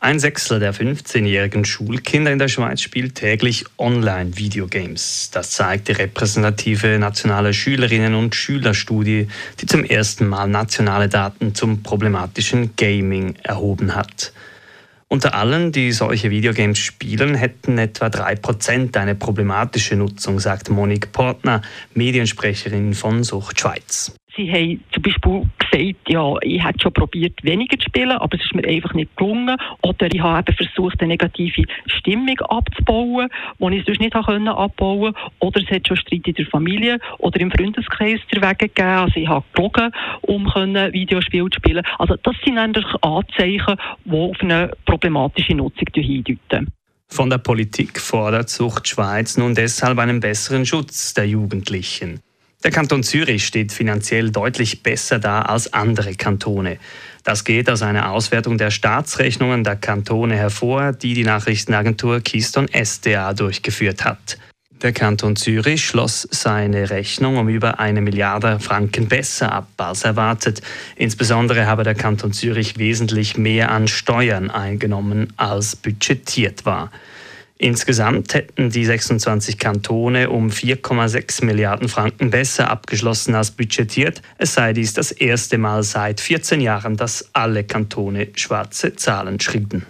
Ein Sechstel der 15-jährigen Schulkinder in der Schweiz spielt täglich Online-Videogames. Das zeigt die repräsentative nationale Schülerinnen- und Schülerstudie, die zum ersten Mal nationale Daten zum problematischen Gaming erhoben hat. Unter allen, die solche Videogames spielen, hätten etwa 3% eine problematische Nutzung, sagt Monique Portner, Mediensprecherin von Sucht Schweiz. Sie haben zum Beispiel gesagt, ja, ich hätte schon probiert, weniger zu spielen, aber es ist mir einfach nicht gelungen. Oder ich habe eben versucht, eine negative Stimmung abzubauen, die ich sonst nicht abbauen konnte. Oder es hat schon Streit in der Familie oder im Freundeskreis Wege gegeben. Also ich habe gelogen, um Videospiele zu spielen. Also das sind eigentlich Anzeichen, die auf eine problematische Nutzung hindeuten. Von der Politik fordert Sucht Schweiz nun deshalb einen besseren Schutz der Jugendlichen. Der Kanton Zürich steht finanziell deutlich besser da als andere Kantone. Das geht aus einer Auswertung der Staatsrechnungen der Kantone hervor, die die Nachrichtenagentur Keystone SDA durchgeführt hat. Der Kanton Zürich schloss seine Rechnung um über eine Milliarde Franken besser ab als erwartet. Insbesondere habe der Kanton Zürich wesentlich mehr an Steuern eingenommen, als budgetiert war. Insgesamt hätten die 26 Kantone um 4,6 Milliarden Franken besser abgeschlossen als budgetiert. Es sei dies das erste Mal seit 14 Jahren, dass alle Kantone schwarze Zahlen schrieben.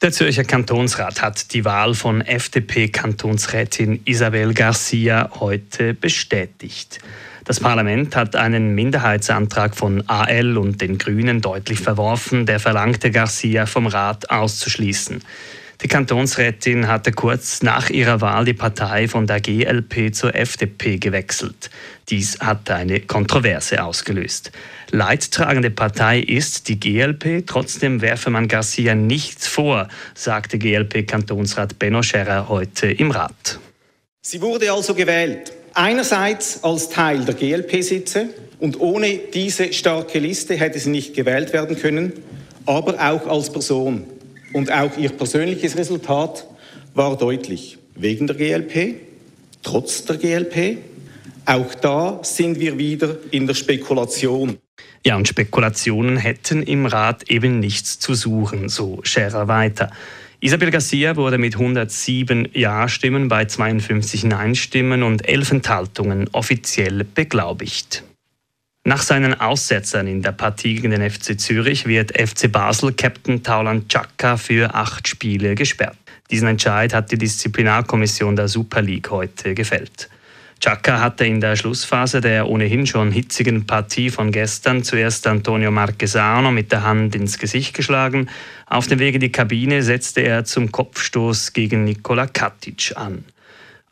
Der Zürcher Kantonsrat hat die Wahl von FDP-Kantonsrätin Isabel Garcia heute bestätigt. Das Parlament hat einen Minderheitsantrag von AL und den Grünen deutlich verworfen, der verlangte, Garcia vom Rat auszuschließen. Die Kantonsrätin hatte kurz nach ihrer Wahl die Partei von der GLP zur FDP gewechselt. Dies hatte eine Kontroverse ausgelöst. Leidtragende Partei ist die GLP, trotzdem werfe man Garcia nichts vor, sagte GLP-Kantonsrat Benno Scherrer heute im Rat. Sie wurde also gewählt, einerseits als Teil der GLP-Sitze und ohne diese starke Liste hätte sie nicht gewählt werden können, aber auch als Person. Und auch ihr persönliches Resultat war deutlich. Wegen der GLP, trotz der GLP. Auch da sind wir wieder in der Spekulation. Ja, und Spekulationen hätten im Rat eben nichts zu suchen, so Scherer weiter. Isabel Garcia wurde mit 107 Ja-Stimmen bei 52 Nein-Stimmen und 11 Enthaltungen offiziell beglaubigt. Nach seinen Aussetzern in der Partie gegen den FC Zürich wird FC Basel Captain Taulan Chaka für acht Spiele gesperrt. Diesen Entscheid hat die Disziplinarkommission der Super League heute gefällt. Chaka hatte in der Schlussphase der ohnehin schon hitzigen Partie von gestern zuerst Antonio Marquesano mit der Hand ins Gesicht geschlagen. Auf dem Weg in die Kabine setzte er zum Kopfstoß gegen Nikola Katic an.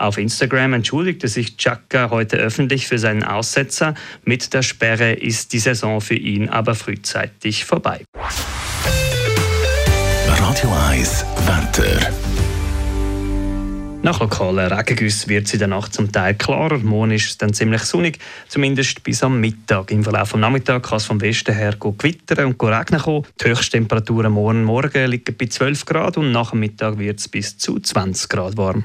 Auf Instagram entschuldigte sich Chaka heute öffentlich für seinen Aussetzer. Mit der Sperre ist die Saison für ihn aber frühzeitig vorbei. Radio 1 Wetter. Nach lokalen Regengüssen wird es in der Nacht zum Teil klarer. Morgen ist es dann ziemlich sonnig, zumindest bis am Mittag. Im Verlauf des Nachmittags kann es vom Westen her gewittern und regnen kommen. Die Höchsttemperaturen morgen Morgen liegen bei 12 Grad und nach dem Mittag wird es bis zu 20 Grad warm.